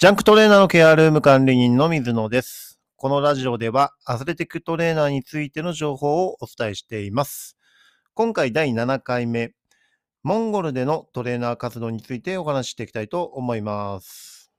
ジャンクトレーナーのケアルーム管理人の水野です。このラジオではアスレティックトレーナーについての情報をお伝えしています。今回第7回目、モンゴルでのトレーナー活動についてお話ししていきたいと思います。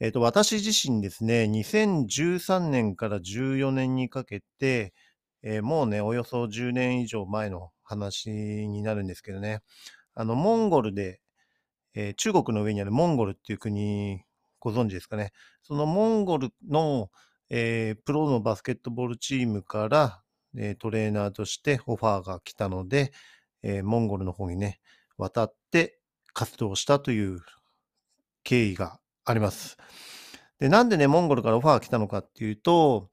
えっ、と、私自身ですね、2013年から14年にかけて、えーもうね、およそ10年以上前の話になるんですけどね、あの、モンゴルで、えー中国の上にあるモンゴルっていう国、ご存知ですかね。そのモンゴルの、えープロのバスケットボールチームから、えートレーナーとしてオファーが来たので、えーモンゴルの方にね、渡って活動したという経緯があります。で、なんでね、モンゴルからオファーが来たのかっていうと、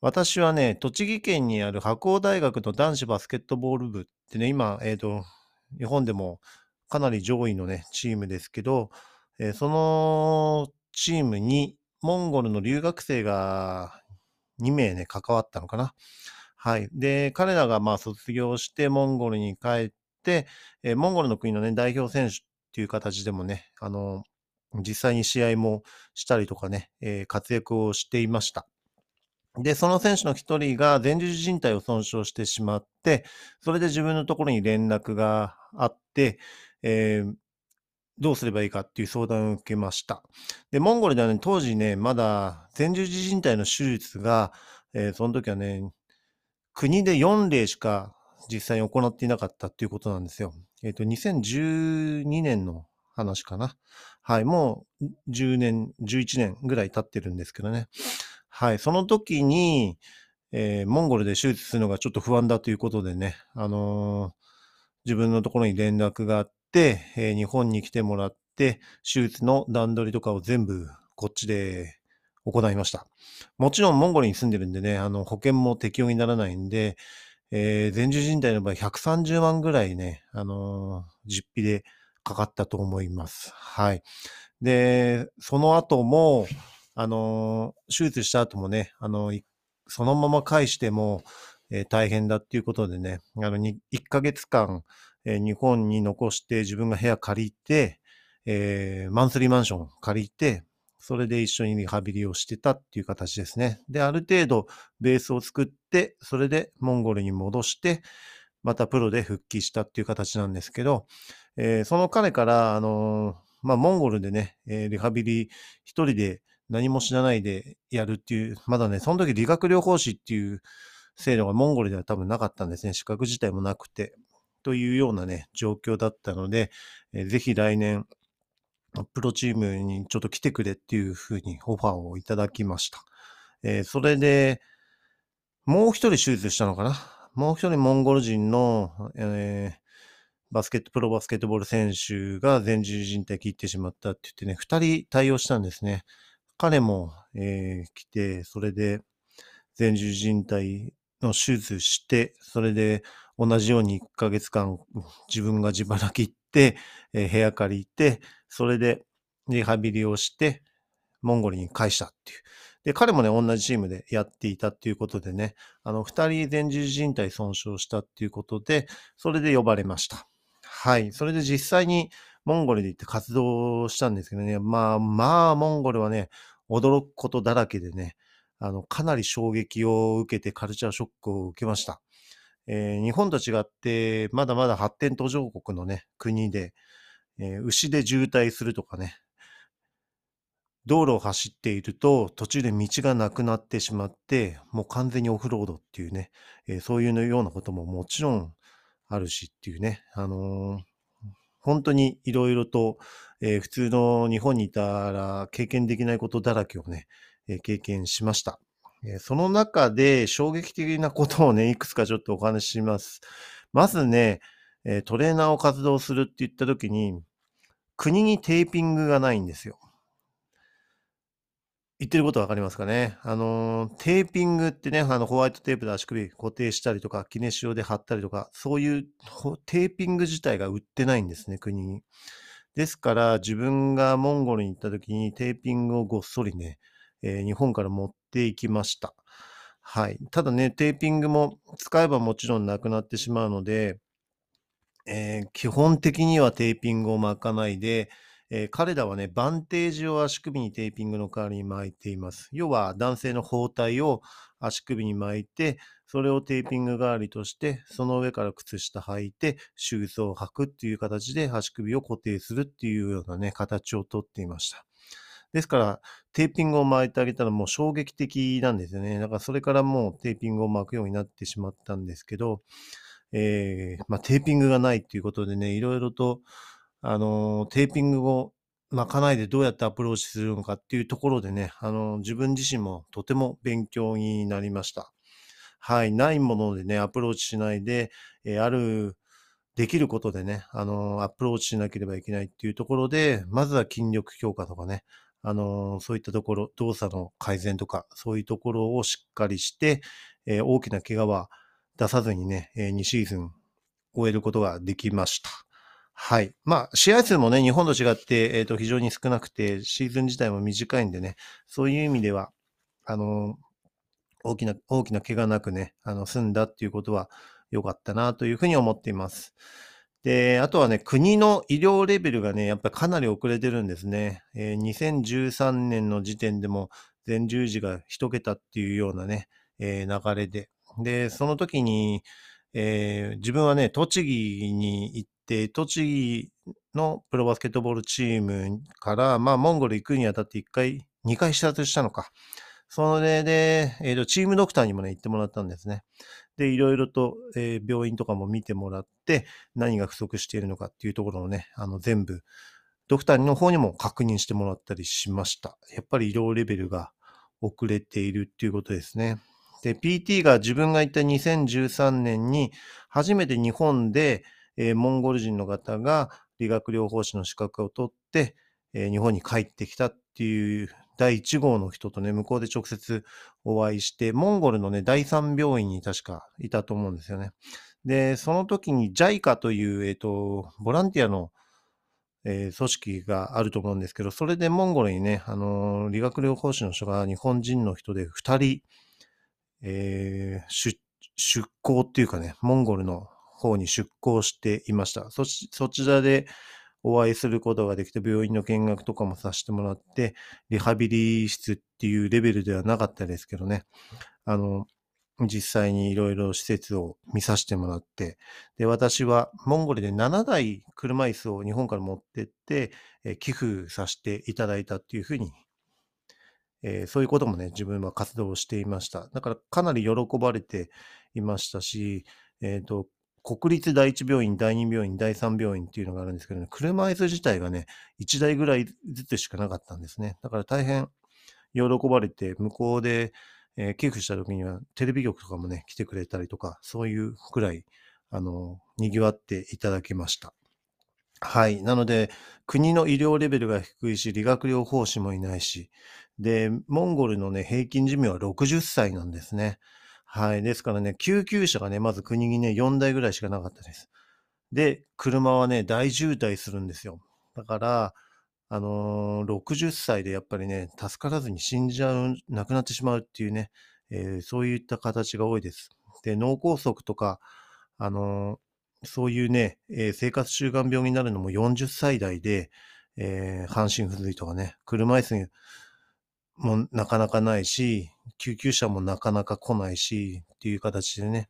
私はね、栃木県にある白鴎大学の男子バスケットボール部ってね、今、えっ、と、日本でもかなり上位のね、チームですけど、えそのチームにモンゴルの留学生が2名ね、関わったのかな。はい。で、彼らがまあ卒業してモンゴルに帰って、えモンゴルの国のね、代表選手っていう形でもね、あの、実際に試合もしたりとかね、え活躍をしていました。で、その選手の一人が前十字靭帯を損傷してしまって、それで自分のところに連絡があって、えーどうすればいいかっていう相談を受けました。で、モンゴルではね、当時ね、まだ前十字靭帯の手術が、えーその時はね、国で4例しか実際に行っていなかったっていうことなんですよ。えっ、と、2012年の話かな。はい、もう10年、11年ぐらい経ってるんですけどね。はい、その時に、えーモンゴルで手術するのがちょっと不安だということでね、あのー自分のところに連絡があって、え日本に来てもらって、手術の段取りとかを全部こっちで行いました。もちろんモンゴルに住んでるんでね、あの保険も適用にならないんで、えー前十字靭帯の場合130万ぐらいね、あのー実費でかかったと思います。はい。で、その後も、あのー手術した後もね、あのいそのまま返しても、えー大変だっていうことでね、あの1ヶ月間、えー日本に残して自分が部屋借りて、えーマンスリーマンション借りて、それで一緒にリハビリをしてたっていう形ですね。で、ある程度ベースを作って、それでモンゴルに戻して、またプロで復帰したっていう形なんですけど、えーその彼から、あのーまあ、モンゴルでね、えーリハビリ一人で何も知らないでやるっていう、まだね、その時理学療法士っていう制度がモンゴルでは多分なかったんですね。資格自体もなくて。というようなね、状況だったので、えーぜひ来年、プロチームにちょっと来てくれっていうふうにオファーをいただきました。えーそれで、もう一人手術したのかな？もう一人モンゴル人の、えーバスケット、プロバスケットボール選手が前十字靭帯切ってしまったって言ってね、二人対応したんですね。彼も、えー来て、それで前十字靭帯の手術して、それで同じように1ヶ月間自分が自腹切って、えー部屋借りて、それでリハビリをして、モンゴルに返したっていう。で、彼もね、同じチームでやっていたっていうことでね、あの、二人前十字靭帯損傷したっていうことで、それで呼ばれました。はい。それで実際にモンゴルで行って活動したんですけどね、まあまあ、モンゴルはね、驚くことだらけでね、あの、かなり衝撃を受けてカルチャーショックを受けました。えー日本と違って、まだまだ発展途上国のね、国で、えー牛で渋滞するとかね、道路を走っていると途中で道がなくなってしまって、もう完全にオフロードっていうね、えーそういうようなことももちろんあるしっていうね、あのー本当にいろいろと、えー普通の日本にいたら経験できないことだらけをね、え経験しました。えその中で衝撃的なことをね、いくつかちょっとお話しします。まずね、えトレーナーを活動するって言った時に、国にテーピングがないんですよ。言ってることわかりますかね？あの、テーピングってね、あの、ホワイトテープで足首固定したりとか、キネシオで貼ったりとか、そういうテーピング自体が売ってないんですね、国に。ですから、自分がモンゴルに行った時にテーピングをごっそりね、えー日本から持っていきました。はい。ただね、テーピングも使えばもちろんなくなってしまうので、えー基本的にはテーピングを巻かないで、えー彼らはね、バンテージを足首にテーピングの代わりに巻いています。要は男性の包帯を足首に巻いて、それをテーピング代わりとして、その上から靴下履いて、シューズを履くっていう形で足首を固定するっていうようなね、形をとっていました。ですから、テーピングを巻いてあげたらもう衝撃的なんですよね。だからそれからもうテーピングを巻くようになってしまったんですけど、えーまあ、テーピングがないっていうことでね、いろいろと、あのーテーピングを巻かないでどうやってアプローチするのかっていうところでね、あのー自分自身もとても勉強になりました。はい、ないものでね、アプローチしないで、えーある、できることでね、あのアプローチしなければいけないっていうところで、まずは筋力強化とかね、あのそういったところ、動作の改善とか、そういうところをしっかりして、えー大きな怪我は出さずにね、え2シーズン終えることができました。はい。まあ、試合数もね、日本と違って、えっ、と、非常に少なくて、シーズン自体も短いんでね、そういう意味では、あの大きな、大きな怪我なくね、あの、済んだっていうことは良かったなというふうに思っています。で、あとはね、国の医療レベルがね、やっぱりかなり遅れてるんですね。えー2013年の時点でも前十字が一桁っていうようなね、えー流れで。で、その時に、えー自分はね、栃木に行って、栃木のプロバスケットボールチームから、まあ、モンゴル行くにあたって1回、2回視察したのか。それで、えーと、チームドクターにもね、行ってもらったんですね。で、いろいろと、えー病院とかも見てもらって、何が不足しているのかっていうところをね、あの、全部、ドクターの方にも確認してもらったりしました。やっぱり医療レベルが遅れているっていうことですね。で、PT が自分が行った2013年に、初めて日本で、えーモンゴル人の方が理学療法士の資格を取って、えー日本に帰ってきたっていう第1号の人とね、向こうで直接お会いして、モンゴルのね、第3病院に確かいたと思うんですよね。で、その時に JICA という、えっ、と、ボランティアの、えー組織があると思うんですけど、それでモンゴルにね、あのー理学療法士の人が日本人の人で2人、えー出出向っていうかね、モンゴルの方に出向していました。そそちらでお会いすることができて、病院の見学とかもさせてもらって、リハビリ室っていうレベルではなかったですけどね、あの、実際にいろいろ施設を見させてもらって、で、私はモンゴルで7台車椅子を日本から持ってって、え寄付させていただいたっていうふうにえーそういうこともね、自分は活動していました。だからかなり喜ばれていましたし、えっ、と、国立第一病院、第二病院、第三病院っていうのがあるんですけどね、車椅子自体がね、1台ぐらいずつしかなかったんですね。だから大変喜ばれて、向こうで、えー寄付した時にはテレビ局とかもね、来てくれたりとか、そういうくらい、あの、賑わっていただきました。はい。なので、国の医療レベルが低いし、理学療法士もいないし、で、モンゴルのね、平均寿命は60歳なんですね。はい。ですからね、救急車がね、まず国にね、4台ぐらいしかなかったです。で、車はね、大渋滞するんですよ。だから、あのー60歳でやっぱりね、助からずに死んじゃう、亡くなってしまうっていうね、えーそういった形が多いです。で、脳梗塞とか、あのーそういうね、えー生活習慣病になるのも40歳代で、えー半身不随とかね、車椅子にもなかなかないし、救急車もなかなか来ないし、っていう形でね、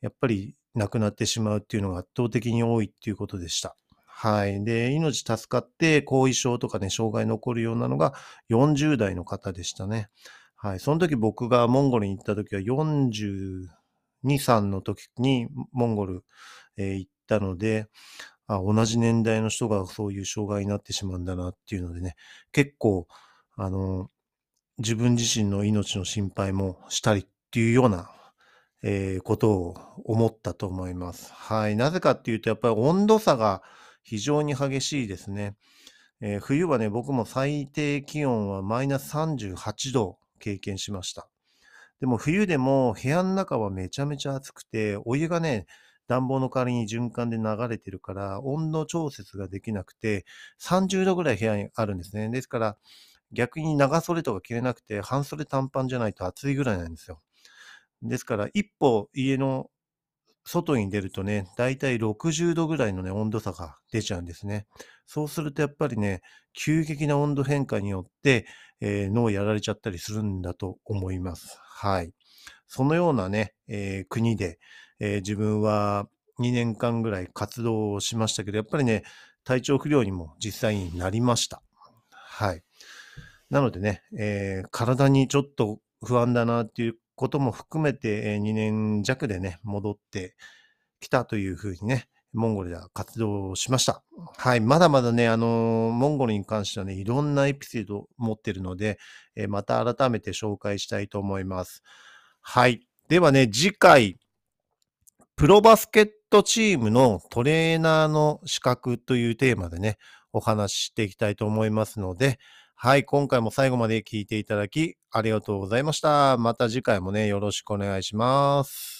やっぱり亡くなってしまうっていうのが圧倒的に多いっていうことでした。はい。で、命助かって後遺症とかね、障害残るようなのが40代の方でしたね。はい。その時僕がモンゴルに行った時は42、3の時にモンゴル、えー行ったので、あ、同じ年代の人がそういう障害になってしまうんだなっていうのでね、結構、あの、自分自身の命の心配もしたりっていうような、えーことを思ったと思います。はい。なぜかっていうと、やっぱり温度差が非常に激しいですね。えー冬はね、僕も最低気温はマイナス38度経験しました。でも冬でも部屋の中はめちゃめちゃ暑くて、お湯がね、暖房の代わりに循環で流れてるから、温度調節ができなくて、30度ぐらい部屋にあるんですね。ですから、逆に長袖とか着れなくて、半袖短パンじゃないと暑いぐらいなんですよ。ですから、一歩家の外に出るとね、だいたい60度ぐらいのね、温度差が出ちゃうんですね。そうするとやっぱりね、急激な温度変化によって、えー、脳やられちゃったりするんだと思います。はい。そのようなね、えー、国で、えー、自分は2年間ぐらい活動をしましたけど、やっぱりね、体調不良にも実際になりました。はい。なのでね、えー、体にちょっと不安だなっていうことも含めて、えー、2年弱でね、戻ってきたというふうにね、モンゴルでは活動しました。はい。まだまだね、あの、モンゴルに関してはね、いろんなエピソードを持ってるので、えー、また改めて紹介したいと思います。はい。ではね、次回、プロバスケットチームのトレーナーの資格というテーマでね、お話ししていきたいと思いますので、はい、今回も最後まで聞いていただきありがとうございました。また次回もね、よろしくお願いします。